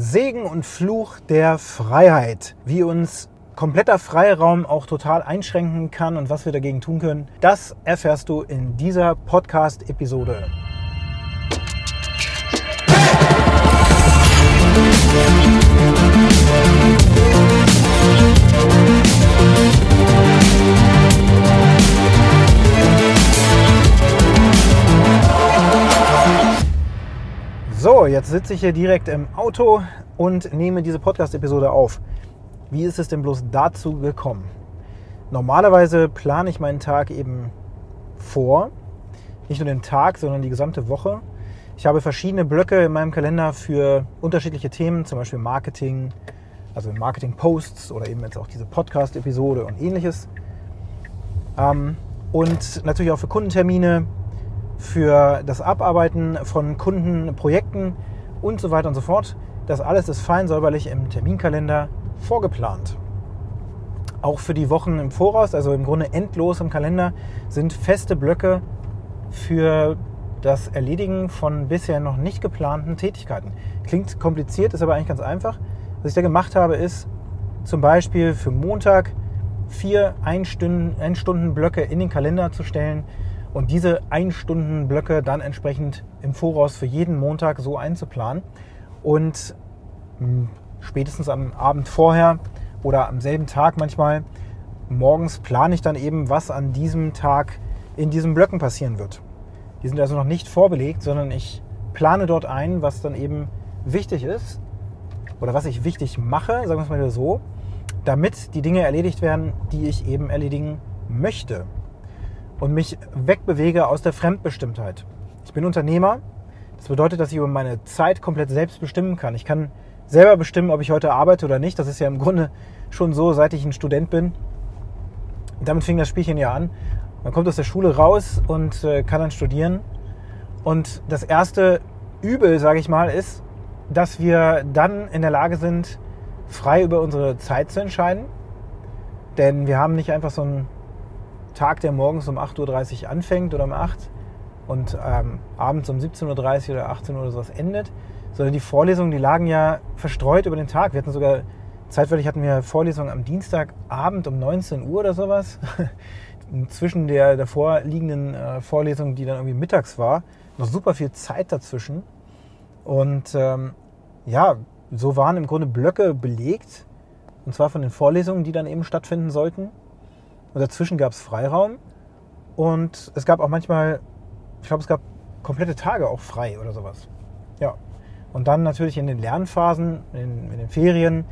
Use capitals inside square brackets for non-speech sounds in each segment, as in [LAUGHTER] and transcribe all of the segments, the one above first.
Segen und Fluch der Freiheit, wie uns kompletter Freiraum auch total einschränken kann und was wir dagegen tun können, das erfährst du in dieser Podcast-Episode. So, jetzt sitze ich hier direkt im Auto und nehme diese Podcast-Episode auf. Wie ist es denn bloß dazu gekommen? Normalerweise plane ich meinen Tag eben vor. Nicht nur den Tag, sondern die gesamte Woche. Ich habe verschiedene Blöcke in meinem Kalender für unterschiedliche Themen, zum Beispiel Marketing, also Marketing-Posts oder eben jetzt auch diese Podcast-Episode und ähnliches. Ähm, und natürlich auch für Kundentermine, für das Abarbeiten von Kundenprojekten und so weiter und so fort. Das alles ist fein säuberlich im Terminkalender vorgeplant. Auch für die Wochen im Voraus, also im Grunde endlos im Kalender, sind feste Blöcke für das Erledigen von bisher noch nicht geplanten Tätigkeiten. Klingt kompliziert, ist aber eigentlich ganz einfach. Was ich da gemacht habe, ist zum Beispiel für Montag vier Ein-Stunden-Blöcke in den Kalender zu stellen und diese Ein-Stunden-Blöcke dann entsprechend im Voraus für jeden Montag so einzuplanen. Und hm, spätestens am Abend vorher oder am selben Tag manchmal morgens plane ich dann eben, was an diesem Tag in diesen Blöcken passieren wird. Die sind also noch nicht vorbelegt, sondern ich plane dort ein, was dann eben wichtig ist oder was ich wichtig mache, sagen wir es mal so, damit die Dinge erledigt werden, die ich eben erledigen möchte und mich wegbewege aus der Fremdbestimmtheit. Ich bin Unternehmer. Das bedeutet, dass ich über meine Zeit komplett selbst bestimmen kann. Ich kann selber bestimmen, ob ich heute arbeite oder nicht. Das ist ja im Grunde schon so, seit ich ein Student bin. Damit fing das Spielchen ja an. Man kommt aus der Schule raus und äh, kann dann studieren. Und das erste Übel, sage ich mal, ist, dass wir dann in der Lage sind, frei über unsere Zeit zu entscheiden. Denn wir haben nicht einfach so einen Tag, der morgens um 8.30 Uhr anfängt oder um 8 und ähm, abends um 17.30 Uhr oder 18 Uhr oder sowas endet, sondern die Vorlesungen, die lagen ja verstreut über den Tag. Wir hatten sogar, zeitweilig hatten wir Vorlesungen am Dienstagabend um 19 Uhr oder sowas. [LAUGHS] Zwischen der davor liegenden äh, Vorlesung, die dann irgendwie mittags war, noch super viel Zeit dazwischen. Und ähm, ja, so waren im Grunde Blöcke belegt. Und zwar von den Vorlesungen, die dann eben stattfinden sollten. Und dazwischen gab es Freiraum. Und es gab auch manchmal, ich glaube, es gab komplette Tage auch frei oder sowas. Ja. Und dann natürlich in den Lernphasen, in, in den Ferien,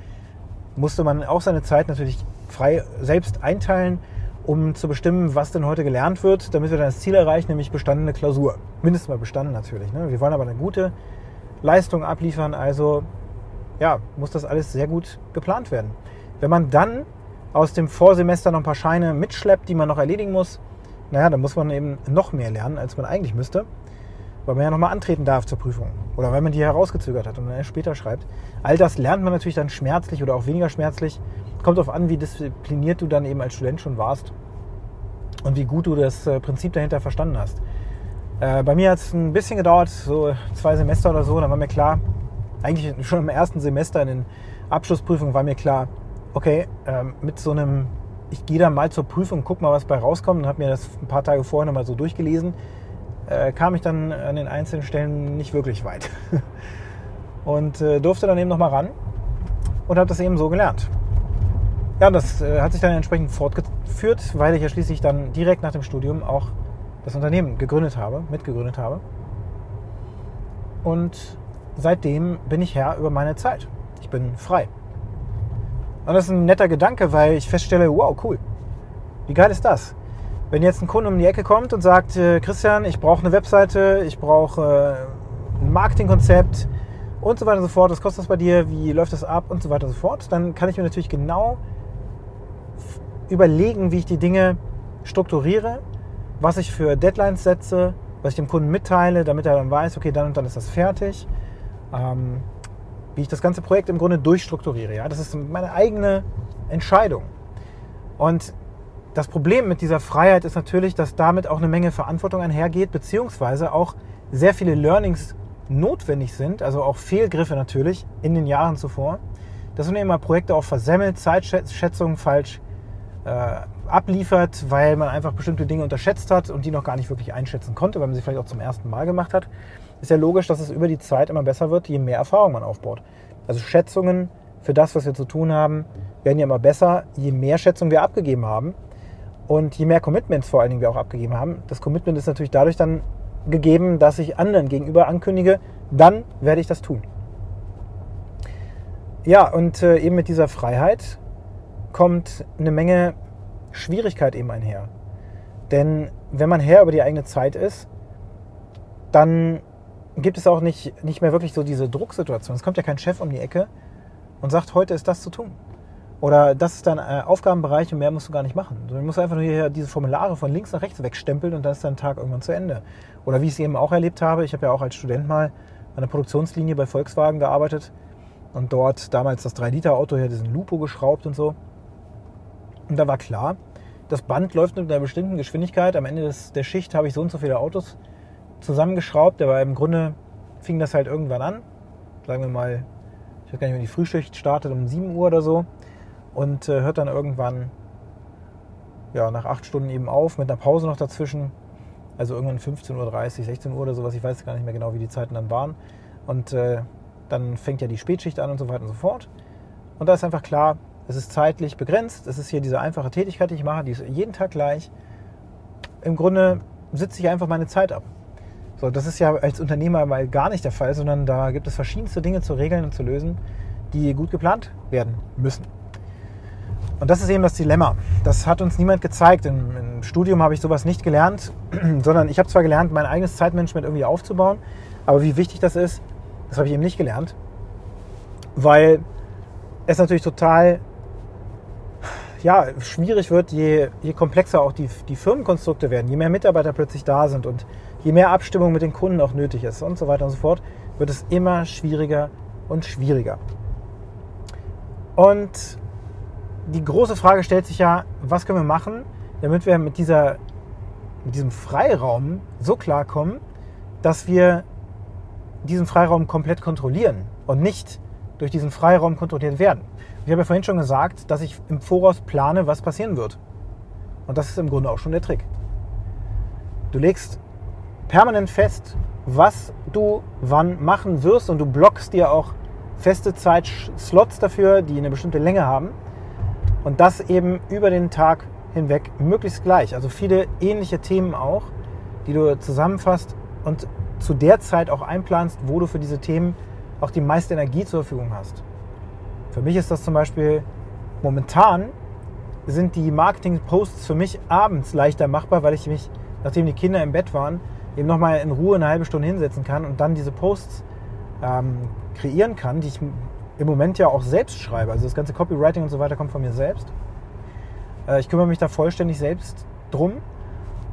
musste man auch seine Zeit natürlich frei selbst einteilen, um zu bestimmen, was denn heute gelernt wird, damit wir dann das Ziel erreichen, nämlich bestandene Klausur. Mindestens mal bestanden natürlich. Ne? Wir wollen aber eine gute Leistung abliefern, also ja, muss das alles sehr gut geplant werden. Wenn man dann aus dem Vorsemester noch ein paar Scheine mitschleppt, die man noch erledigen muss, naja, dann muss man eben noch mehr lernen, als man eigentlich müsste weil man ja nochmal antreten darf zur Prüfung oder weil man die herausgezögert hat und dann erst später schreibt. All das lernt man natürlich dann schmerzlich oder auch weniger schmerzlich. Kommt darauf an, wie diszipliniert du dann eben als Student schon warst und wie gut du das äh, Prinzip dahinter verstanden hast. Äh, bei mir hat es ein bisschen gedauert, so zwei Semester oder so, dann war mir klar, eigentlich schon im ersten Semester in den Abschlussprüfungen war mir klar, okay, ähm, mit so einem, ich gehe da mal zur Prüfung, guck mal, was bei rauskommt und habe mir das ein paar Tage vorher nochmal so durchgelesen äh, kam ich dann an den einzelnen Stellen nicht wirklich weit. [LAUGHS] und äh, durfte dann eben nochmal ran und habe das eben so gelernt. Ja, das äh, hat sich dann entsprechend fortgeführt, weil ich ja schließlich dann direkt nach dem Studium auch das Unternehmen gegründet habe, mitgegründet habe. Und seitdem bin ich Herr über meine Zeit. Ich bin frei. Und das ist ein netter Gedanke, weil ich feststelle, wow, cool. Wie geil ist das? Wenn jetzt ein Kunde um die Ecke kommt und sagt, äh, Christian, ich brauche eine Webseite, ich brauche äh, ein Marketingkonzept und so weiter und so fort, was kostet das bei dir, wie läuft das ab und so weiter und so fort, dann kann ich mir natürlich genau überlegen, wie ich die Dinge strukturiere, was ich für Deadlines setze, was ich dem Kunden mitteile, damit er dann weiß, okay, dann und dann ist das fertig. Ähm, wie ich das ganze Projekt im Grunde durchstrukturiere. Ja? Das ist meine eigene Entscheidung. Und das Problem mit dieser Freiheit ist natürlich, dass damit auch eine Menge Verantwortung einhergeht, beziehungsweise auch sehr viele Learnings notwendig sind, also auch Fehlgriffe natürlich in den Jahren zuvor, dass man eben mal Projekte auch versemmelt, Zeitschätzungen falsch äh, abliefert, weil man einfach bestimmte Dinge unterschätzt hat und die noch gar nicht wirklich einschätzen konnte, weil man sie vielleicht auch zum ersten Mal gemacht hat, ist ja logisch, dass es über die Zeit immer besser wird, je mehr Erfahrung man aufbaut. Also Schätzungen für das, was wir zu tun haben, werden ja immer besser, je mehr Schätzungen wir abgegeben haben und je mehr Commitments vor allen Dingen wir auch abgegeben haben. Das Commitment ist natürlich dadurch dann gegeben, dass ich anderen gegenüber ankündige, dann werde ich das tun. Ja, und äh, eben mit dieser Freiheit kommt eine Menge Schwierigkeit eben einher. Denn wenn man Herr über die eigene Zeit ist, dann gibt es auch nicht, nicht mehr wirklich so diese Drucksituation. Es kommt ja kein Chef um die Ecke und sagt, heute ist das zu tun. Oder das ist dein äh, Aufgabenbereich und mehr musst du gar nicht machen. Du musst einfach nur hier diese Formulare von links nach rechts wegstempeln und dann ist dein Tag irgendwann zu Ende. Oder wie ich es eben auch erlebt habe, ich habe ja auch als Student mal an der Produktionslinie bei Volkswagen gearbeitet und dort damals das 3-Liter-Auto hier diesen Lupo geschraubt und so. Und da war klar, das Band läuft mit einer bestimmten Geschwindigkeit. Am Ende des, der Schicht habe ich so und so viele Autos zusammengeschraubt. Aber im Grunde fing das halt irgendwann an. Sagen wir mal, ich weiß gar nicht, wenn die Frühschicht startet um 7 Uhr oder so. Und äh, hört dann irgendwann ja, nach acht Stunden eben auf, mit einer Pause noch dazwischen. Also irgendwann 15.30 Uhr, 16 Uhr oder sowas. Ich weiß gar nicht mehr genau, wie die Zeiten dann waren. Und äh, dann fängt ja die Spätschicht an und so weiter und so fort. Und da ist einfach klar, es ist zeitlich begrenzt. Es ist hier diese einfache Tätigkeit, die ich mache, die ist jeden Tag gleich. Im Grunde sitze ich einfach meine Zeit ab. So, das ist ja als Unternehmer mal gar nicht der Fall, sondern da gibt es verschiedenste Dinge zu regeln und zu lösen, die gut geplant werden müssen. Und das ist eben das Dilemma. Das hat uns niemand gezeigt. Im, im Studium habe ich sowas nicht gelernt, [CLEARS THROAT] sondern ich habe zwar gelernt, mein eigenes Zeitmanagement irgendwie aufzubauen, aber wie wichtig das ist, das habe ich eben nicht gelernt, weil es natürlich total ja, schwierig wird, je, je komplexer auch die, die Firmenkonstrukte werden, je mehr Mitarbeiter plötzlich da sind und je mehr Abstimmung mit den Kunden auch nötig ist und so weiter und so fort, wird es immer schwieriger und schwieriger. Und die große Frage stellt sich ja, was können wir machen, damit wir mit, dieser, mit diesem Freiraum so klarkommen, dass wir diesen Freiraum komplett kontrollieren und nicht durch diesen Freiraum kontrolliert werden. Ich habe ja vorhin schon gesagt, dass ich im Voraus plane, was passieren wird. Und das ist im Grunde auch schon der Trick. Du legst permanent fest, was du wann machen wirst und du blockst dir auch feste Zeitslots dafür, die eine bestimmte Länge haben. Und das eben über den Tag hinweg möglichst gleich. Also viele ähnliche Themen auch, die du zusammenfasst und zu der Zeit auch einplanst, wo du für diese Themen auch die meiste Energie zur Verfügung hast. Für mich ist das zum Beispiel momentan sind die Marketing-Posts für mich abends leichter machbar, weil ich mich, nachdem die Kinder im Bett waren, eben nochmal in Ruhe eine halbe Stunde hinsetzen kann und dann diese Posts ähm, kreieren kann, die ich im Moment ja auch selbst schreibe. Also das ganze Copywriting und so weiter kommt von mir selbst. Äh, ich kümmere mich da vollständig selbst drum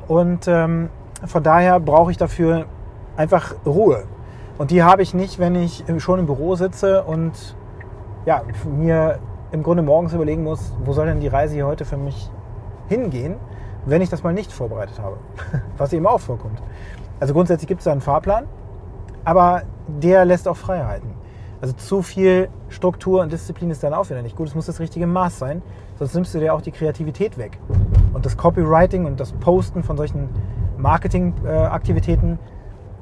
und ähm, von daher brauche ich dafür einfach Ruhe. Und die habe ich nicht, wenn ich schon im Büro sitze und ja, mir im Grunde morgens überlegen muss, wo soll denn die Reise hier heute für mich hingehen, wenn ich das mal nicht vorbereitet habe. [LAUGHS] Was eben auch vorkommt. Also grundsätzlich gibt es da einen Fahrplan, aber der lässt auch Freiheiten. Also zu viel Struktur und Disziplin ist dann auch wieder nicht gut. Es muss das richtige Maß sein, sonst nimmst du dir auch die Kreativität weg. Und das Copywriting und das Posten von solchen Marketingaktivitäten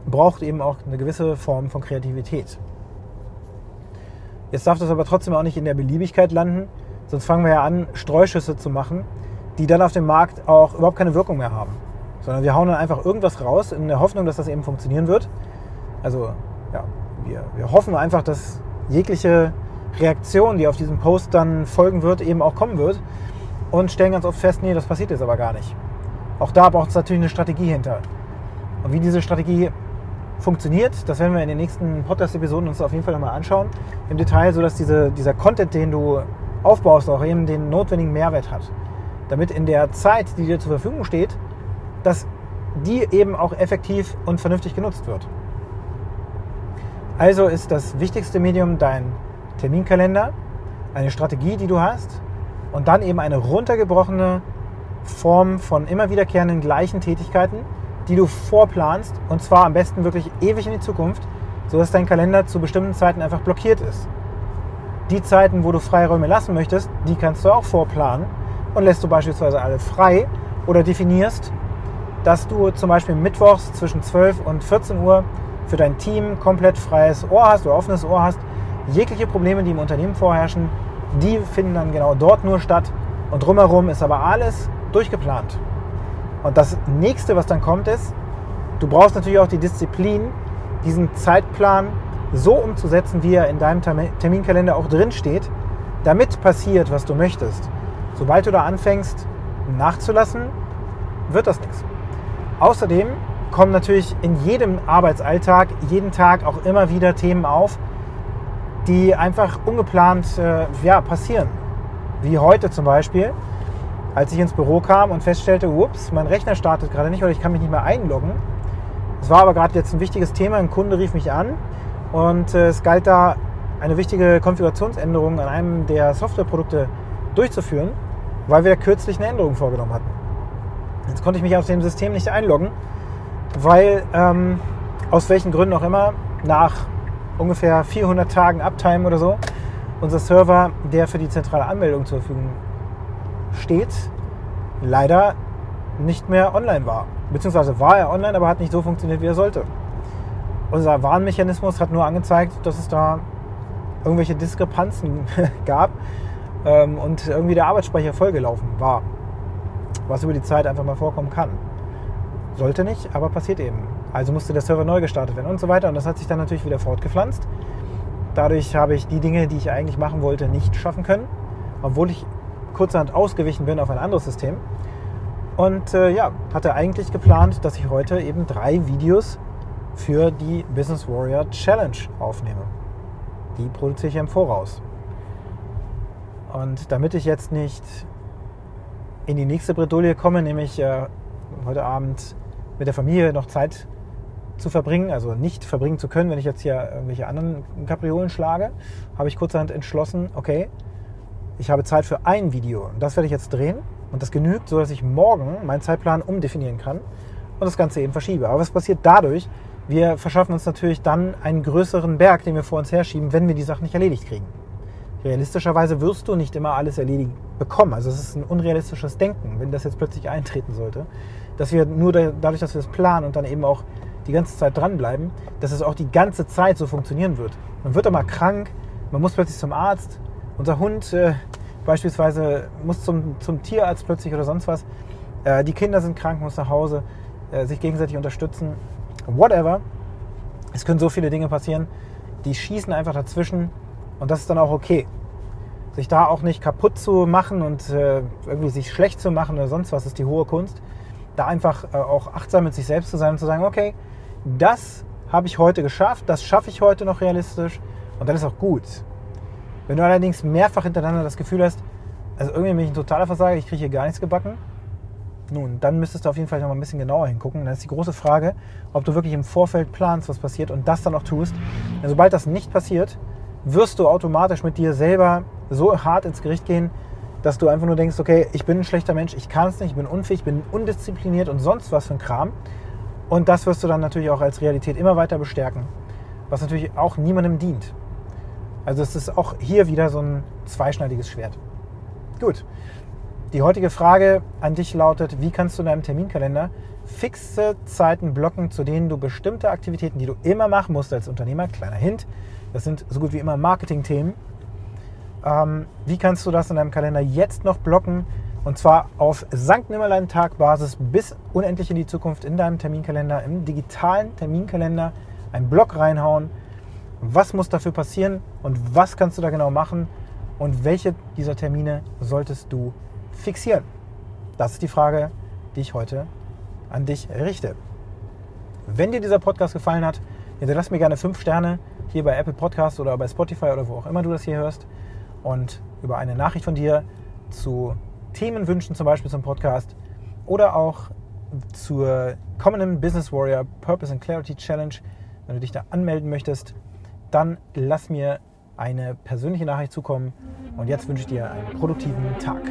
braucht eben auch eine gewisse Form von Kreativität. Jetzt darf das aber trotzdem auch nicht in der Beliebigkeit landen, sonst fangen wir ja an, Streuschüsse zu machen, die dann auf dem Markt auch überhaupt keine Wirkung mehr haben. Sondern wir hauen dann einfach irgendwas raus in der Hoffnung, dass das eben funktionieren wird. Also ja, wir, wir hoffen einfach, dass jegliche Reaktion, die auf diesen Post dann folgen wird, eben auch kommen wird. Und stellen ganz oft fest, nee, das passiert jetzt aber gar nicht. Auch da braucht es natürlich eine Strategie hinter. Und wie diese Strategie funktioniert. Das werden wir in den nächsten Podcast-Episoden uns auf jeden Fall nochmal anschauen im Detail, sodass diese, dieser Content, den du aufbaust, auch eben den notwendigen Mehrwert hat. Damit in der Zeit, die dir zur Verfügung steht, dass die eben auch effektiv und vernünftig genutzt wird. Also ist das wichtigste Medium dein Terminkalender, eine Strategie, die du hast und dann eben eine runtergebrochene Form von immer wiederkehrenden gleichen Tätigkeiten, die du vorplanst und zwar am besten wirklich ewig in die Zukunft, sodass dein Kalender zu bestimmten Zeiten einfach blockiert ist. Die Zeiten, wo du Freiräume lassen möchtest, die kannst du auch vorplanen und lässt du beispielsweise alle frei oder definierst, dass du zum Beispiel mittwochs zwischen 12 und 14 Uhr für dein Team komplett freies Ohr hast oder offenes Ohr hast. Jegliche Probleme, die im Unternehmen vorherrschen, die finden dann genau dort nur statt und drumherum ist aber alles durchgeplant. Und das nächste, was dann kommt, ist, du brauchst natürlich auch die Disziplin, diesen Zeitplan so umzusetzen, wie er in deinem Terminkalender auch drin steht, damit passiert, was du möchtest. Sobald du da anfängst nachzulassen, wird das nichts. Außerdem kommen natürlich in jedem Arbeitsalltag, jeden Tag auch immer wieder Themen auf, die einfach ungeplant äh, ja, passieren. Wie heute zum Beispiel, als ich ins Büro kam und feststellte, ups, mein Rechner startet gerade nicht oder ich kann mich nicht mehr einloggen. Es war aber gerade jetzt ein wichtiges Thema, ein Kunde rief mich an und äh, es galt da eine wichtige Konfigurationsänderung an einem der Softwareprodukte durchzuführen, weil wir kürzlich eine Änderung vorgenommen hatten. Jetzt konnte ich mich aus dem System nicht einloggen, weil ähm, aus welchen Gründen auch immer nach ungefähr 400 Tagen Uptime oder so unser Server, der für die zentrale Anmeldung zur Verfügung steht, leider nicht mehr online war. Beziehungsweise war er online, aber hat nicht so funktioniert, wie er sollte. Unser Warnmechanismus hat nur angezeigt, dass es da irgendwelche Diskrepanzen [LAUGHS] gab ähm, und irgendwie der Arbeitsspeicher vollgelaufen war. Was über die Zeit einfach mal vorkommen kann. Sollte nicht, aber passiert eben. Also musste der Server neu gestartet werden und so weiter. Und das hat sich dann natürlich wieder fortgepflanzt. Dadurch habe ich die Dinge, die ich eigentlich machen wollte, nicht schaffen können, obwohl ich kurzerhand ausgewichen bin auf ein anderes System. Und äh, ja, hatte eigentlich geplant, dass ich heute eben drei Videos für die Business Warrior Challenge aufnehme. Die produziere ich im Voraus. Und damit ich jetzt nicht in die nächste Bredouille komme, nämlich äh, heute Abend mit der Familie noch Zeit zu verbringen, also nicht verbringen zu können, wenn ich jetzt hier irgendwelche anderen Kapriolen schlage, habe ich kurzerhand entschlossen, okay, ich habe Zeit für ein Video und das werde ich jetzt drehen und das genügt, sodass ich morgen meinen Zeitplan umdefinieren kann und das Ganze eben verschiebe. Aber was passiert dadurch? Wir verschaffen uns natürlich dann einen größeren Berg, den wir vor uns herschieben, wenn wir die Sachen nicht erledigt kriegen. Realistischerweise wirst du nicht immer alles erledigt bekommen. Also es ist ein unrealistisches Denken, wenn das jetzt plötzlich eintreten sollte, dass wir nur dadurch, dass wir es planen und dann eben auch die ganze Zeit dranbleiben, dass es auch die ganze Zeit so funktionieren wird. Man wird mal krank, man muss plötzlich zum Arzt, unser Hund äh, beispielsweise muss zum, zum Tierarzt plötzlich oder sonst was, äh, die Kinder sind krank, muss nach Hause, äh, sich gegenseitig unterstützen, whatever. Es können so viele Dinge passieren, die schießen einfach dazwischen und das ist dann auch okay. Sich da auch nicht kaputt zu machen und äh, irgendwie sich schlecht zu machen oder sonst was ist die hohe Kunst. Da einfach äh, auch achtsam mit sich selbst zu sein und zu sagen, okay, das habe ich heute geschafft, das schaffe ich heute noch realistisch und dann ist auch gut. Wenn du allerdings mehrfach hintereinander das Gefühl hast, also irgendwie bin ich ein totaler Versager, ich kriege hier gar nichts gebacken, nun, dann müsstest du auf jeden Fall noch mal ein bisschen genauer hingucken. Dann ist die große Frage, ob du wirklich im Vorfeld planst, was passiert und das dann auch tust. Denn sobald das nicht passiert, wirst du automatisch mit dir selber so hart ins Gericht gehen, dass du einfach nur denkst, okay, ich bin ein schlechter Mensch, ich kann es nicht, ich bin unfähig, ich bin undiszipliniert und sonst was für ein Kram. Und das wirst du dann natürlich auch als Realität immer weiter bestärken, was natürlich auch niemandem dient. Also es ist auch hier wieder so ein zweischneidiges Schwert. Gut, die heutige Frage an dich lautet, wie kannst du in deinem Terminkalender fixe Zeiten blocken, zu denen du bestimmte Aktivitäten, die du immer machen musst als Unternehmer, kleiner Hint, das sind so gut wie immer Marketing-Themen, ähm, wie kannst du das in deinem Kalender jetzt noch blocken, und zwar auf Sankt Nimmerlein-Tag-Basis bis unendlich in die Zukunft in deinem Terminkalender, im digitalen Terminkalender, einen Block reinhauen. Was muss dafür passieren und was kannst du da genau machen und welche dieser Termine solltest du fixieren? Das ist die Frage, die ich heute an dich richte. Wenn dir dieser Podcast gefallen hat, hinterlass mir gerne 5 Sterne hier bei Apple Podcast oder bei Spotify oder wo auch immer du das hier hörst und über eine Nachricht von dir zu Themenwünschen zum Beispiel zum Podcast oder auch zur kommenden Business Warrior Purpose and Clarity Challenge, wenn du dich da anmelden möchtest, dann lass mir eine persönliche Nachricht zukommen. Und jetzt wünsche ich dir einen produktiven Tag.